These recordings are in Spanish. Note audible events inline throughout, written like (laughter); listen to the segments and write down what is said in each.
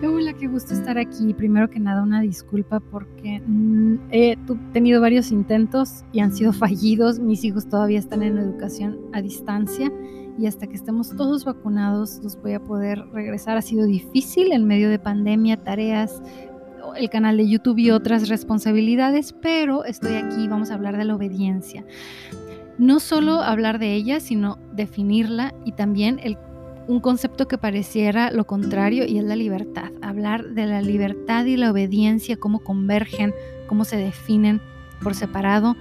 Hola, qué gusto estar aquí. Primero que nada, una disculpa porque mm, he tenido varios intentos y han sido (laughs) fallidos. Mis hijos todavía están en educación a distancia y hasta que estemos todos vacunados los voy a poder regresar. Ha sido difícil en medio de pandemia, tareas, el canal de YouTube y otras responsabilidades, pero estoy aquí. Vamos a hablar de la obediencia. No solo hablar de ella, sino definirla y también el un concepto que pareciera lo contrario y es la libertad. Hablar de la libertad y la obediencia, cómo convergen, cómo se definen por separado.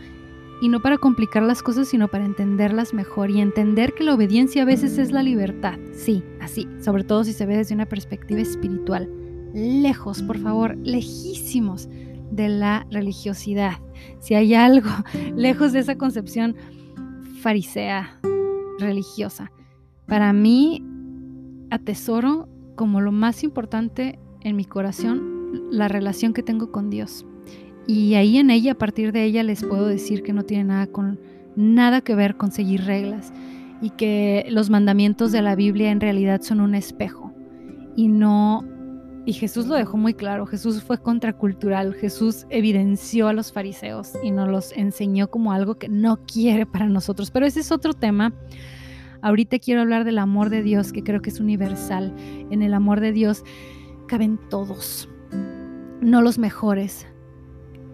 Y no para complicar las cosas, sino para entenderlas mejor y entender que la obediencia a veces es la libertad. Sí, así, sobre todo si se ve desde una perspectiva espiritual. Lejos, por favor, lejísimos de la religiosidad. Si hay algo (laughs) lejos de esa concepción farisea religiosa. Para mí, atesoro como lo más importante en mi corazón la relación que tengo con Dios. Y ahí en ella, a partir de ella, les puedo decir que no tiene nada, con, nada que ver con seguir reglas y que los mandamientos de la Biblia en realidad son un espejo y no y Jesús lo dejó muy claro, Jesús fue contracultural, Jesús evidenció a los fariseos y nos los enseñó como algo que no quiere para nosotros, pero ese es otro tema Ahorita quiero hablar del amor de Dios, que creo que es universal. En el amor de Dios caben todos, no los mejores.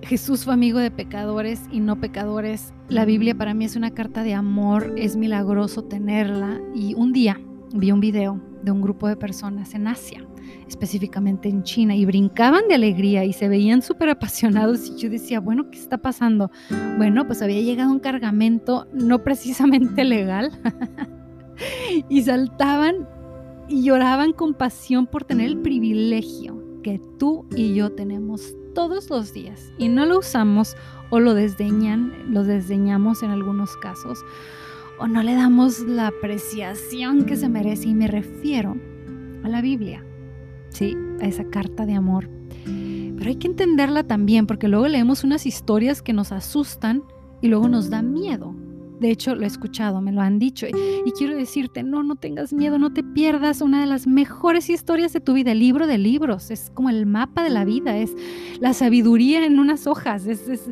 Jesús fue amigo de pecadores y no pecadores. La Biblia para mí es una carta de amor, es milagroso tenerla. Y un día vi un video de un grupo de personas en Asia, específicamente en China, y brincaban de alegría y se veían súper apasionados. Y yo decía, bueno, ¿qué está pasando? Bueno, pues había llegado un cargamento no precisamente (laughs) legal y saltaban y lloraban con pasión por tener el privilegio que tú y yo tenemos todos los días y no lo usamos o lo desdeñan, lo desdeñamos en algunos casos o no le damos la apreciación que se merece y me refiero a la Biblia, sí, a esa carta de amor. Pero hay que entenderla también porque luego leemos unas historias que nos asustan y luego nos da miedo. De hecho, lo he escuchado, me lo han dicho. Y, quiero decirte, no, no tengas miedo, no te pierdas una de las mejores historias de tu vida, el libro de libros. Es como el mapa de la vida, es la sabiduría en unas hojas, es,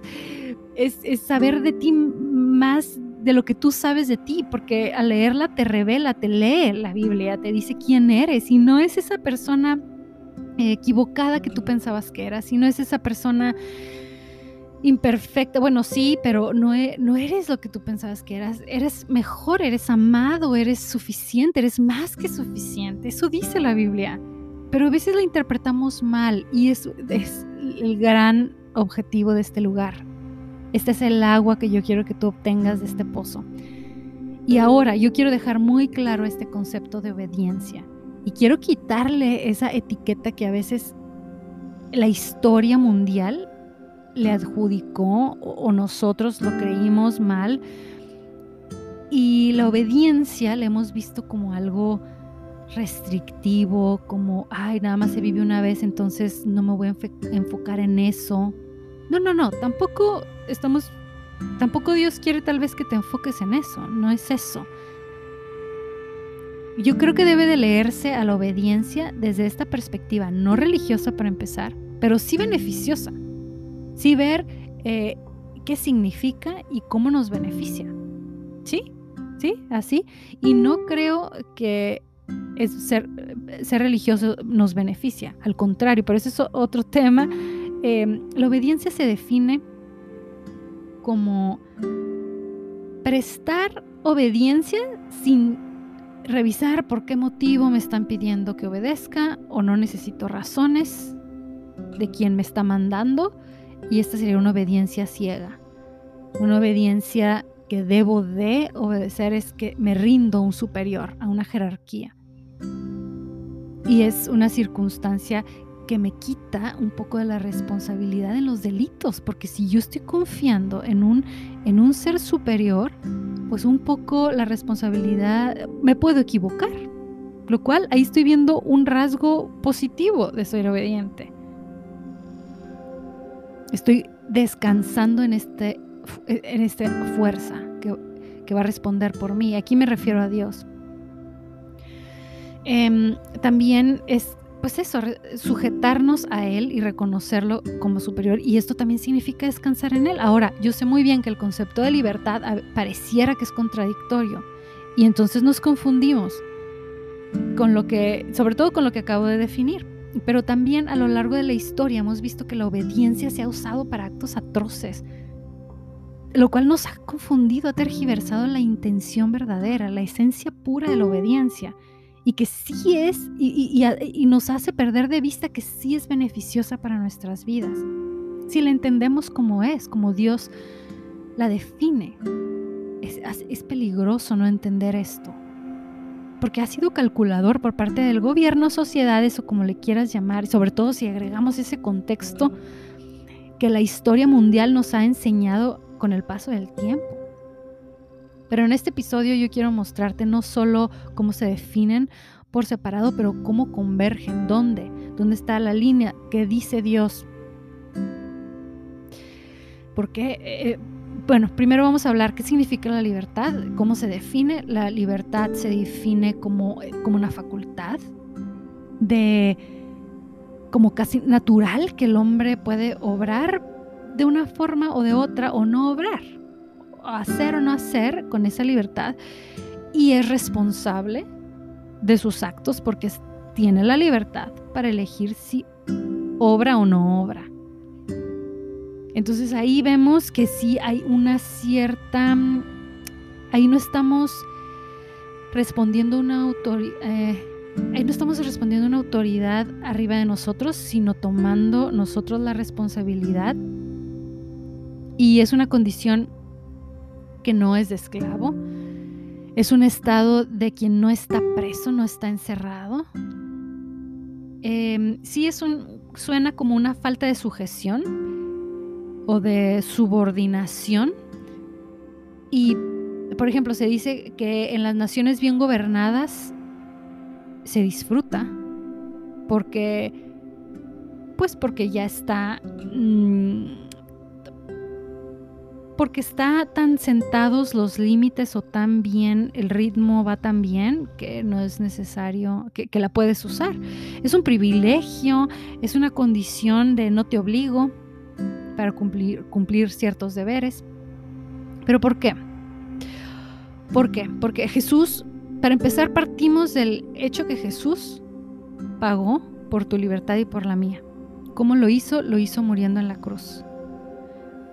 es, saber de ti más de lo que tú sabes de ti, porque al leerla te revela, te lee la Biblia, te dice quién eres y no es esa persona equivocada que tú pensabas que eras, y no es esa persona imperfecta, bueno, sí, pero no, e, no eres lo que tú pensabas que eras, eres mejor, eres amado, eres suficiente, eres más que suficiente, eso dice la Biblia, pero a veces la interpretamos mal y es el gran objetivo de este lugar. Este es el agua que yo quiero que tú obtengas de este pozo. Y ahora yo quiero dejar muy claro este concepto de obediencia. Y quiero quitarle esa etiqueta que a veces la historia mundial le adjudicó o nosotros lo creímos mal. Y la obediencia la hemos visto como algo restrictivo, como, ay, nada más se vive una vez, entonces no me voy a enfocar en eso. No, no, no, tampoco estamos, tampoco Dios quiere tal vez que te enfoques en eso, no es eso. Yo creo que debe de leerse a la obediencia desde esta perspectiva, no religiosa para empezar, pero sí beneficiosa sí ver eh, qué significa y cómo nos beneficia. ¿Sí? ¿Sí? Así. Y no creo que ser, ser religioso nos beneficia. Al contrario, pero eso es otro tema. Em, la obediencia se define como prestar obediencia sin revisar por qué motivo me están pidiendo que obedezca o no necesito razones de quién me está mandando y esta sería una obediencia ciega. Una obediencia que debo de obedecer es que me rindo a un superior, a una jerarquía. Y es una circunstancia que me quita un poco de la responsabilidad en los delitos, porque si yo estoy confiando en un, en un ser superior, pues un poco la responsabilidad, me puedo equivocar, lo cual ahí estoy viendo un rasgo positivo de ser obediente. Estoy descansando en, este, en esta fuerza que, va a responder por mí. Aquí me refiero a Dios. Em, también es pues eso, sujetarnos a Él y reconocerlo como superior. Y esto también significa descansar en Él. Ahora, yo sé muy bien que el concepto de libertad pareciera que es contradictorio. Y entonces nos confundimos con lo que, sobre todo con lo que acabo de definir. Pero también a lo largo de la historia hemos visto que la obediencia se ha usado para actos atroces, lo cual nos ha confundido, ha tergiversado la intención verdadera, la esencia pura de la obediencia, y que sí es, y, nos hace perder de vista que sí es beneficiosa para nuestras vidas, si la entendemos como es, como Dios la define. es peligroso no entender esto porque ha sido calculador por parte del gobierno, sociedades o como le quieras llamar, sobre todo si agregamos ese contexto que la historia mundial nos ha enseñado con el paso del tiempo. Pero en este episodio yo quiero mostrarte no solo cómo se definen por separado, pero cómo convergen, dónde, dónde está la línea que dice Dios. Porque eh, bueno, primero vamos a hablar qué significa la libertad, cómo se define. La libertad se define como, como una facultad de como casi natural que el hombre puede obrar de una forma o de otra o no obrar, hacer o no hacer con esa libertad y es responsable de sus actos porque tiene la libertad para elegir si obra o no obra. Entonces ahí vemos que sí hay una cierta, ahí no estamos respondiendo una autoridad, eh, ahí no estamos respondiendo una autoridad arriba de nosotros, sino tomando nosotros la responsabilidad. Y es una condición que no es de esclavo, es un estado de quien no está preso, no está encerrado. Em, sí es un, suena como una falta de sujeción, o de subordinación. Y, por ejemplo, se dice que en las naciones bien gobernadas se disfruta porque, pues porque ya está, mm, porque está tan sentados los límites o tan bien, el ritmo va tan bien que no es necesario que, que la puedes usar. Es un privilegio, es una condición de no te obligo, para cumplir, cumplir ciertos deberes. ¿Pero por qué? ¿Por qué? Porque Jesús, para empezar, partimos del hecho que Jesús pagó por tu libertad y por la mía. ¿Cómo lo hizo? Lo hizo muriendo en la cruz.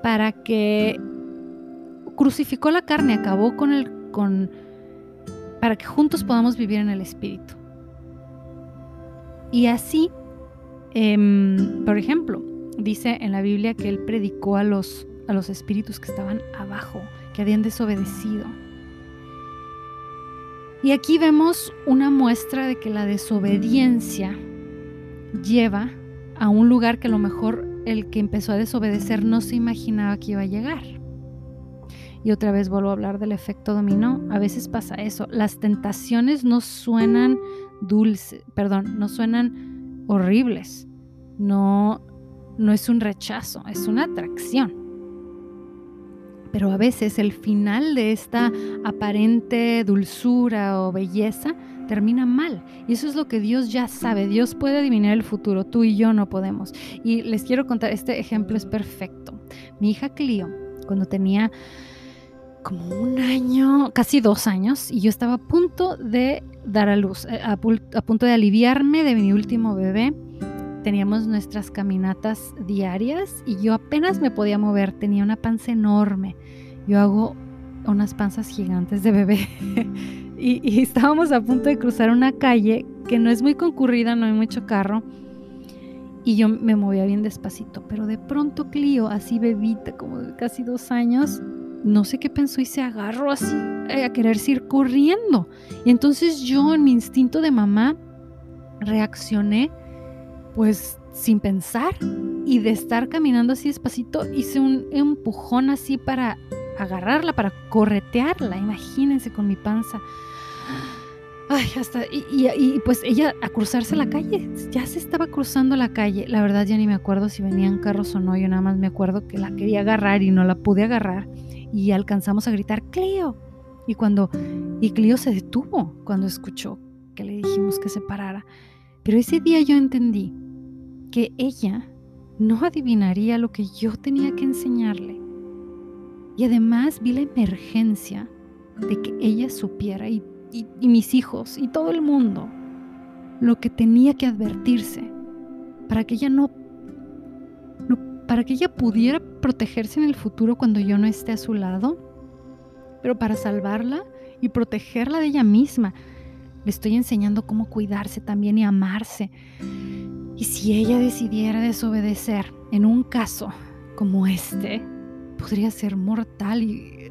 Para que crucificó la carne, acabó con el con para que juntos podamos vivir en el espíritu. Y así, em, por ejemplo, dice en la Biblia que él predicó a los, a los espíritus que estaban abajo, que habían desobedecido. Y aquí vemos una muestra de que la desobediencia lleva a un lugar que a lo mejor el que empezó a desobedecer no se imaginaba que iba a llegar. Y otra vez vuelvo a hablar del efecto dominó. A veces pasa eso. Las tentaciones no suenan dulces, perdón, no suenan horribles. No, no es un rechazo, es una atracción. Pero a veces el final de esta aparente dulzura o belleza termina mal. Y eso es lo que Dios ya sabe. Dios puede adivinar el futuro, tú y yo no podemos. Y les quiero contar, este ejemplo es perfecto. Mi hija Clio, cuando tenía como un año, casi dos años, y yo estaba a punto de dar a luz, eh, a, a punto de aliviarme de mi último bebé teníamos nuestras caminatas diarias y yo apenas me podía mover, tenía una panza enorme. Yo hago unas panzas gigantes de bebé (laughs) y, estábamos a punto de cruzar una calle que no es muy concurrida, no hay mucho carro y yo me movía bien despacito, pero de pronto Clio, así bebita, como de casi dos años, no sé qué pensó y se agarró así eh, a querer ir corriendo. Y entonces yo en mi instinto de mamá reaccioné pues sin pensar y de estar caminando así despacito hice un empujón así para agarrarla, para corretearla, imagínense con mi panza. Ay, hasta, y, y, pues ella a cruzarse la calle, ya se estaba cruzando la calle, la verdad ya ni me acuerdo si venían carros o no, yo nada más me acuerdo que la quería agarrar y no la pude agarrar y alcanzamos a gritar, Cleo. Y cuando, y Cleo se detuvo cuando escuchó que le dijimos que se parara Pero ese día yo entendí que ella no adivinaría lo que yo tenía que enseñarle. Y además vi la emergencia de que ella supiera y, mis hijos y todo el mundo lo que tenía que advertirse para que ella no, para que ella pudiera protegerse en el futuro cuando yo no esté a su lado, pero para salvarla y protegerla de ella misma. Le estoy enseñando cómo cuidarse también y amarse. Y si ella decidiera desobedecer en un caso como este, podría ser mortal y,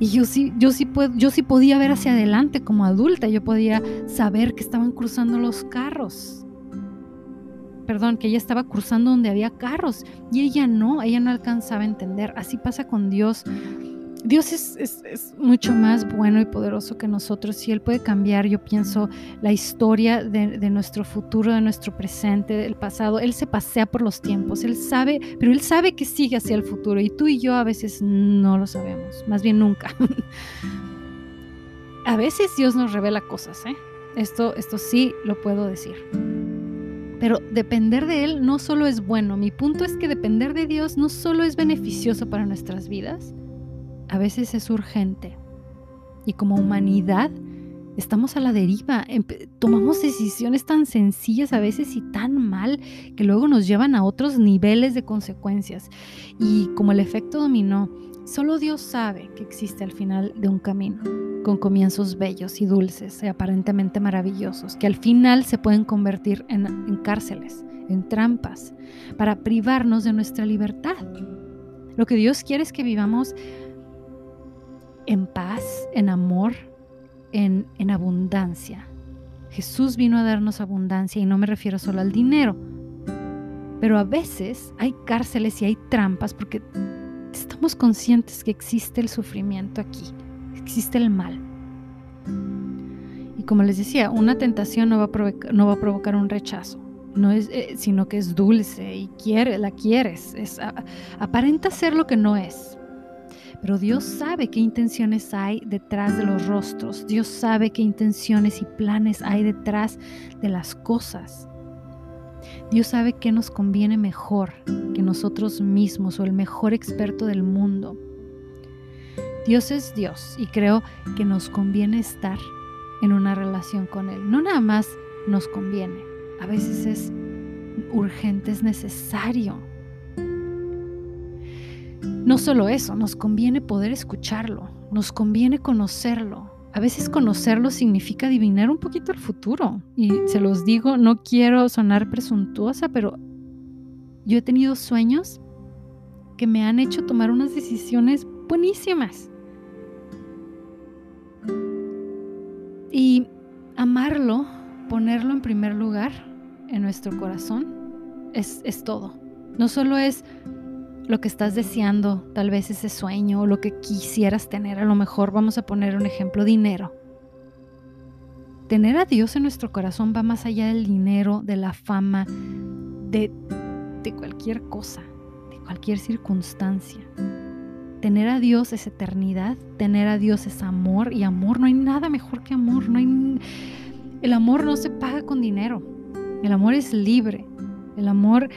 y yo sí, yo sí puedo, yo sí podía ver hacia adelante como adulta, yo podía saber que estaban cruzando los carros. Perdón, que ella estaba cruzando donde había carros y ella no, ella no alcanzaba a entender. Así pasa con Dios. Dios es, mucho más bueno y poderoso que nosotros y Él puede cambiar, yo pienso, la historia de, nuestro futuro, de nuestro presente, del pasado. Él se pasea por los tiempos, Él sabe, pero Él sabe que sigue hacia el futuro y tú y yo a veces no lo sabemos, más bien nunca. (laughs) a veces Dios nos revela cosas, ¿eh? Esto, esto sí lo puedo decir. Pero depender de Él no solo es bueno, mi punto es que depender de Dios no solo es beneficioso para nuestras vidas, a veces es urgente. Y como humanidad estamos a la deriva, tomamos decisiones tan sencillas a veces y tan mal que luego nos llevan a otros niveles de consecuencias. Y como el efecto dominó, solo Dios sabe que existe al final de un camino, con comienzos bellos y dulces y aparentemente maravillosos, que al final se pueden convertir en, en cárceles, en trampas, para privarnos de nuestra libertad. Lo que Dios quiere es que vivamos en paz, en amor, en, en abundancia. Jesús vino a darnos abundancia y no me refiero solo al dinero. Pero a veces hay cárceles y hay trampas porque estamos conscientes que existe el sufrimiento aquí, existe el mal. Y como les decía, una tentación no va a, provocar, un rechazo, no es, eh, sino que es dulce y la quieres. Es, aparenta ser lo que no es, pero Dios sabe qué intenciones hay detrás de los rostros. Dios sabe qué intenciones y planes hay detrás de las cosas. Dios sabe qué nos conviene mejor que nosotros mismos o el mejor experto del mundo. Dios es Dios y creo que nos conviene estar en una relación con Él. No nada más nos conviene, a veces es urgente, es necesario. No solo eso, nos conviene poder escucharlo, nos conviene conocerlo. A veces conocerlo significa adivinar un poquito el futuro. Y se los digo, no quiero sonar presuntuosa, pero yo he tenido sueños que me han hecho tomar unas decisiones buenísimas. Y amarlo, ponerlo en primer lugar en nuestro corazón, es, es todo. No solo es lo que estás deseando, tal vez ese sueño o lo que quisieras tener. A lo mejor vamos a poner un ejemplo, dinero. Tener a Dios en nuestro corazón va más allá del dinero, de la fama, de, de cualquier cosa, de cualquier circunstancia. Tener a Dios es eternidad, tener a Dios es amor y amor, no hay nada mejor que amor, no hay, el amor no se paga con dinero, el amor es libre, el amor,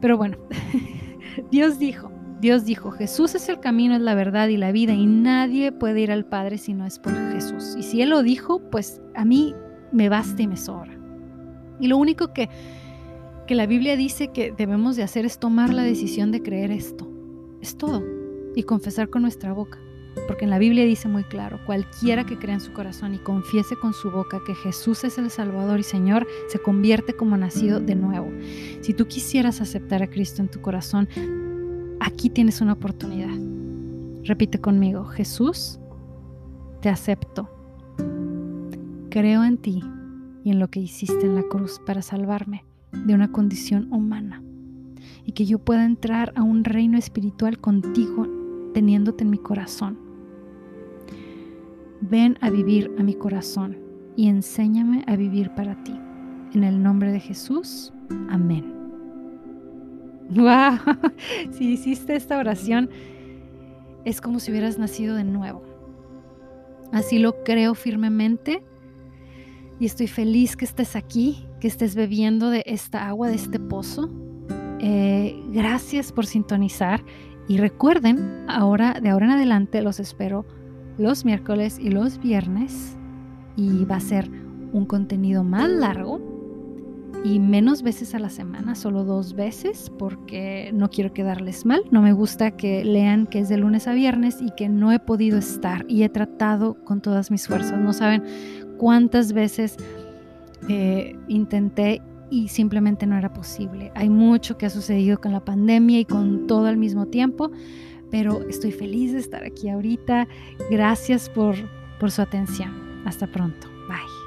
pero bueno, (laughs) (laughs) Dios dijo, Dios dijo, Jesús es el camino, es la verdad y la vida y nadie puede ir al Padre si no es por Jesús. Y si Él lo dijo, pues a mí me basta y me sobra. Y lo único que, que la Biblia dice que debemos de hacer es tomar la decisión de creer esto. Es todo. Y confesar con nuestra boca. Porque en la Biblia dice muy claro, cualquiera que crea en su corazón y confiese con su boca que Jesús es el Salvador y Señor, se convierte como nacido de nuevo. Si tú quisieras aceptar a Cristo en tu corazón, aquí tienes una oportunidad. Repite conmigo, Jesús, te acepto. Creo en ti y en lo que hiciste en la cruz para salvarme de una condición humana y que yo pueda entrar a un reino espiritual contigo teniéndote en mi corazón. Ven a vivir a mi corazón y enséñame a vivir para ti. En el nombre de Jesús, amén. ¡Wow! (laughs) Si hiciste esta oración, es como si hubieras nacido de nuevo. Así lo creo firmemente. y estoy feliz que estés aquí, que estés bebiendo de esta agua, de este pozo. Eh, gracias por sintonizar y recuerden, ahora de ahora en adelante los espero los miércoles y los viernes y va a ser un contenido más largo y menos veces a la semana, solo dos veces, porque no quiero quedarles mal. No me gusta que lean que es de lunes a viernes y que no he podido estar y he tratado con todas mis fuerzas. No saben cuántas veces eh, intenté y simplemente no era posible. Hay mucho que ha sucedido con la pandemia y con todo al mismo tiempo, pero estoy feliz de estar aquí ahorita. Gracias por, por su atención. Hasta pronto. Bye.